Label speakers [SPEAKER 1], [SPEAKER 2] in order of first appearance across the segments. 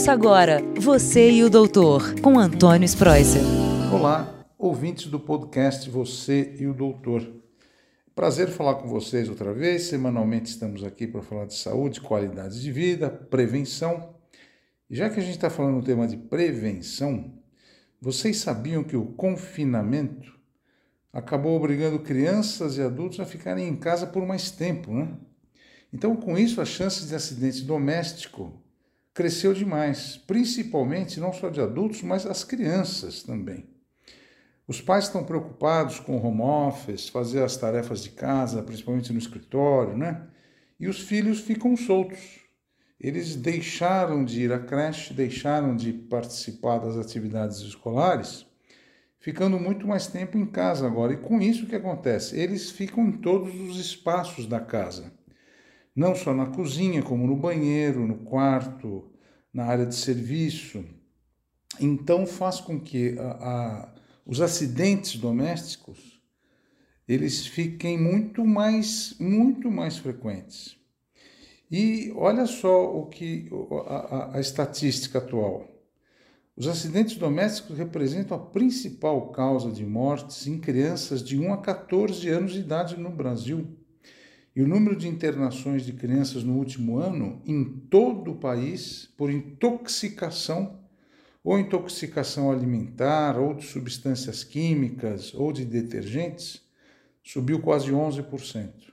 [SPEAKER 1] Ouça agora Você e o Doutor, com Antônio Spreuser.
[SPEAKER 2] Olá, ouvintes do podcast Você e o Doutor. Prazer falar com vocês outra vez. Semanalmente estamos aqui para falar de saúde, qualidade de vida, prevenção. E já que a gente está falando no tema de prevenção, vocês sabiam que o confinamento acabou obrigando crianças e adultos a ficarem em casa por mais tempo, né? Então, com isso, as chances de acidente doméstico cresceu demais, principalmente não só de adultos, mas as crianças também. Os pais estão preocupados com o home office, fazer as tarefas de casa, principalmente no escritório, né? E os filhos ficam soltos. Eles deixaram de ir à creche, deixaram de participar das atividades escolares, ficando muito mais tempo em casa agora. E com isso o que acontece? Eles ficam em todos os espaços da casa não só na cozinha, como no banheiro, no quarto, na área de serviço. Então faz com que a, a, os acidentes domésticos eles fiquem muito mais, muito mais frequentes. E olha só o que a, a estatística atual. Os acidentes domésticos representam a principal causa de mortes em crianças de 1 a 14 anos de idade no Brasil. E o número de internações de crianças no último ano em todo o país por intoxicação ou intoxicação alimentar, ou de substâncias químicas, ou de detergentes, subiu quase 11%.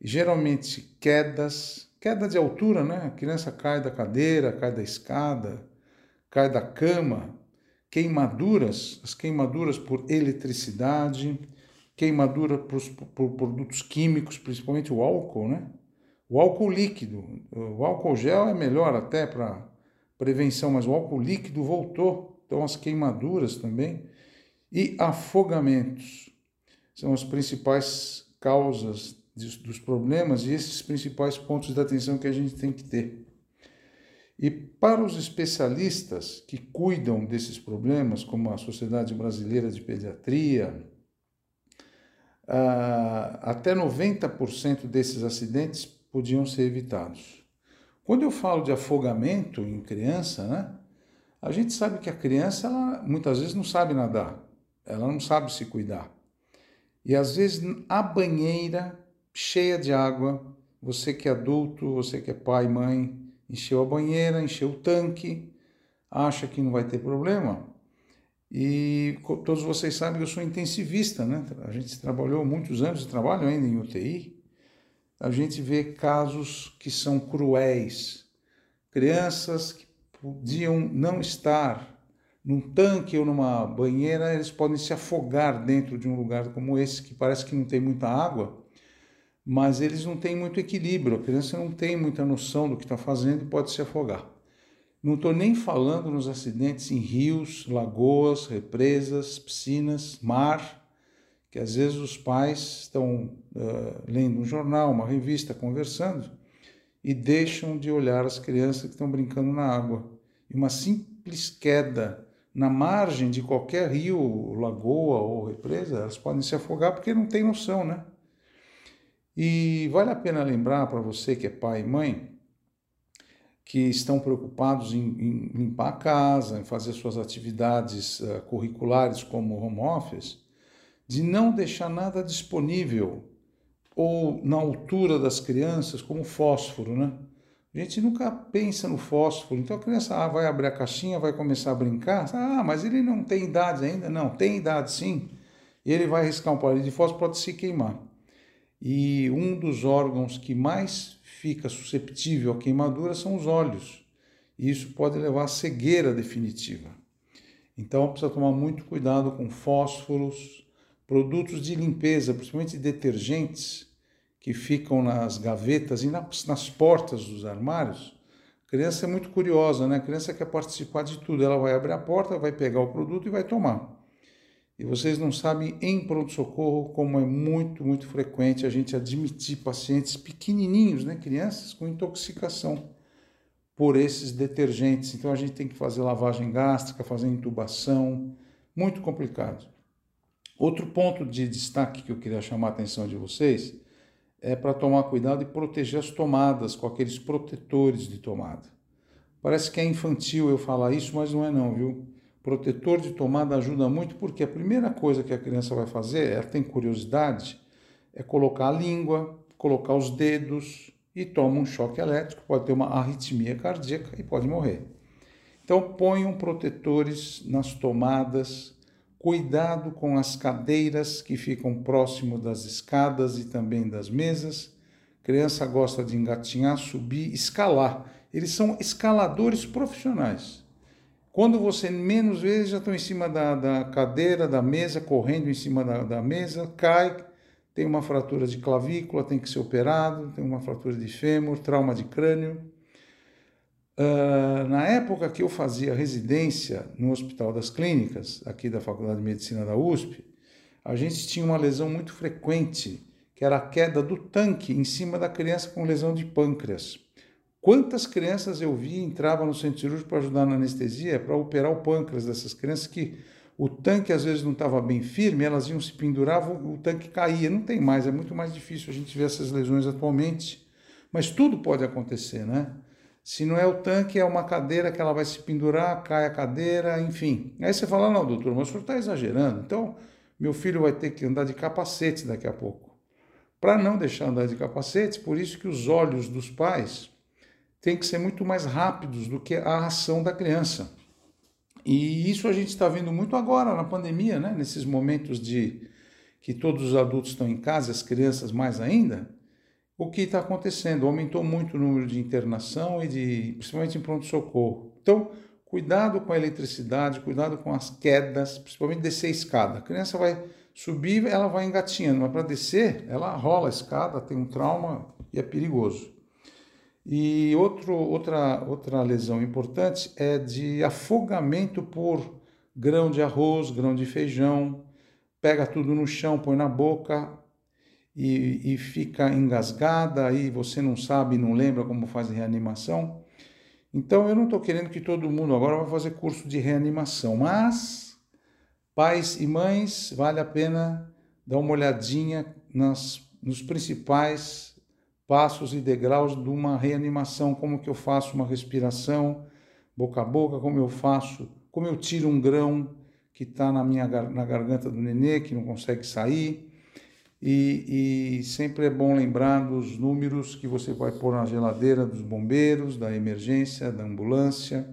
[SPEAKER 2] E geralmente quedas, queda de altura, né? A criança cai da cadeira, cai da escada, cai da cama, queimaduras, as queimaduras por eletricidade, queimadura por, por produtos químicos, principalmente o álcool, né? O álcool líquido, o álcool gel é melhor até para prevenção, mas o álcool líquido voltou, então as queimaduras também e afogamentos são as principais causas dos problemas e esses principais pontos de atenção que a gente tem que ter. E para os especialistas que cuidam desses problemas, como a Sociedade Brasileira de Pediatria, uh, até 90% desses acidentes podiam ser evitados. Quando eu falo de afogamento em criança, né, a gente sabe que a criança ela, muitas vezes não sabe nadar, ela não sabe se cuidar. E às vezes a banheira cheia de água, você que é adulto, você que é pai, mãe, encheu a banheira, encheu o tanque, acha que não vai ter problema, e todos vocês sabem que eu sou intensivista, né? A gente trabalhou muitos anos, trabalho ainda em UTI. A gente vê casos que são cruéis. Crianças que podiam não estar num tanque ou numa banheira, eles podem se afogar dentro de um lugar como esse, que parece que não tem muita água, mas eles não têm muito equilíbrio. A criança não tem muita noção do que está fazendo e pode se afogar. Não estou nem falando nos acidentes em rios, lagoas, represas, piscinas, mar, que às vezes os pais estão uh, lendo um jornal, uma revista, conversando e deixam de olhar as crianças que estão brincando na água. E uma simples queda na margem de qualquer rio, lagoa ou represa, elas podem se afogar porque não tem noção, né? E vale a pena lembrar para você que é pai e mãe que estão preocupados em, em, limpar a casa, em fazer suas atividades uh, curriculares como home office, de não deixar nada disponível ou na altura das crianças, como fósforo, né? A gente nunca pensa no fósforo. Então a criança ah, vai abrir a caixinha, vai começar a brincar. Ah, mas ele não tem idade ainda. Não, tem idade sim. E ele vai riscar um palito de fósforo, pode se queimar. E um dos órgãos que mais fica susceptível à queimadura são os olhos. E isso pode levar à cegueira definitiva. Então precisa tomar muito cuidado com fósforos, produtos de limpeza, principalmente detergentes que ficam nas gavetas e nas, portas dos armários. A criança é muito curiosa, né? A criança quer participar de tudo. Ela vai abrir a porta, vai pegar o produto e vai tomar. E vocês não sabem em pronto-socorro como é muito, muito frequente a gente admitir pacientes pequenininhos, né, crianças com intoxicação por esses detergentes. Então a gente tem que fazer lavagem gástrica, fazer intubação, muito complicado. Outro ponto de destaque que eu queria chamar a atenção de vocês é para tomar cuidado e proteger as tomadas com aqueles protetores de tomada. Parece que é infantil eu falar isso, mas não é não, viu? Protetor de tomada ajuda muito porque a primeira coisa que a criança vai fazer, ela tem curiosidade, é colocar a língua, colocar os dedos e toma um choque elétrico, pode ter uma arritmia cardíaca e pode morrer. Então ponham protetores nas tomadas, cuidado com as cadeiras que ficam próximo das escadas e também das mesas. criança gosta de engatinhar, subir, escalar. Eles são escaladores profissionais. Quando você menos vezes já estão em cima da, da, cadeira, da mesa, correndo em cima da, da mesa, cai, tem uma fratura de clavícula, tem que ser operado, tem uma fratura de fêmur, trauma de crânio. Uh, na época que eu fazia residência no Hospital das Clínicas, aqui da Faculdade de Medicina da USP, a gente tinha uma lesão muito frequente, que era a queda do tanque em cima da criança com lesão de pâncreas. Quantas crianças eu vi entravam no centro cirúrgico para ajudar na anestesia, para operar o pâncreas dessas crianças que o tanque às vezes não estava bem firme, elas iam se penduravam, o tanque caía. Não tem mais, é muito mais difícil a gente ver essas lesões atualmente. Mas tudo pode acontecer, né? Se não é o tanque, é uma cadeira que ela vai se pendurar, cai a cadeira, enfim. Aí você fala, não, doutor, mas o senhor está exagerando. Então, meu filho vai ter que andar de capacete daqui a pouco. Para não deixar andar de capacete, por isso que os olhos dos pais têm que ser muito mais rápidos do que a ação da criança. E isso a gente está vendo muito agora na pandemia, né? nesses momentos de que todos os adultos estão em casa, as crianças mais ainda. O que está acontecendo? Aumentou muito o número de internação e de, principalmente em pronto-socorro. Então, cuidado com a eletricidade, cuidado com as quedas, principalmente descer a escada. A criança vai subir, ela vai engatinhando, mas para descer, ela rola a escada, tem um trauma e é perigoso. E outro, outra, outra lesão importante é de afogamento por grão de arroz, grão de feijão, pega tudo no chão, põe na boca e, e fica engasgada, aí você não sabe, não lembra como faz reanimação. Então eu não estou querendo que todo mundo agora vá fazer curso de reanimação, mas pais e mães, vale a pena dar uma olhadinha nas, nos principais passos e degraus de uma reanimação, como que eu faço uma respiração boca a boca, como eu faço, como eu tiro um grão que está na minha na garganta do nenê que não consegue sair. E, e, sempre é bom lembrar dos números que você vai pôr na geladeira dos bombeiros, da emergência, da ambulância.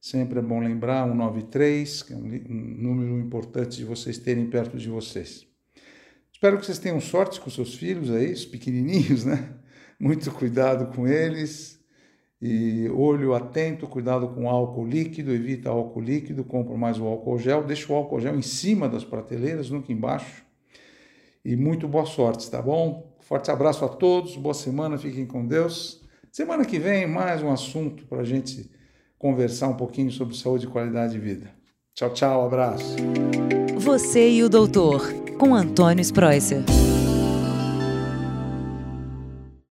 [SPEAKER 2] Sempre é bom lembrar 193, que é um, um número importante de vocês terem perto de vocês. Espero que vocês tenham sorte com seus filhos aí, os pequenininhos, né? Muito cuidado com eles e olho atento, cuidado com álcool líquido, evita álcool líquido, compra mais o álcool gel, deixa o álcool gel em cima das prateleiras, nunca embaixo. E muito boa sorte, tá bom? Forte abraço a todos, boa semana, fiquem com Deus. Semana que vem, mais um assunto para a gente conversar um pouquinho sobre saúde e qualidade de vida. Tchau, tchau, abraço.
[SPEAKER 1] Você e o doutor, com Antônio Spreuser.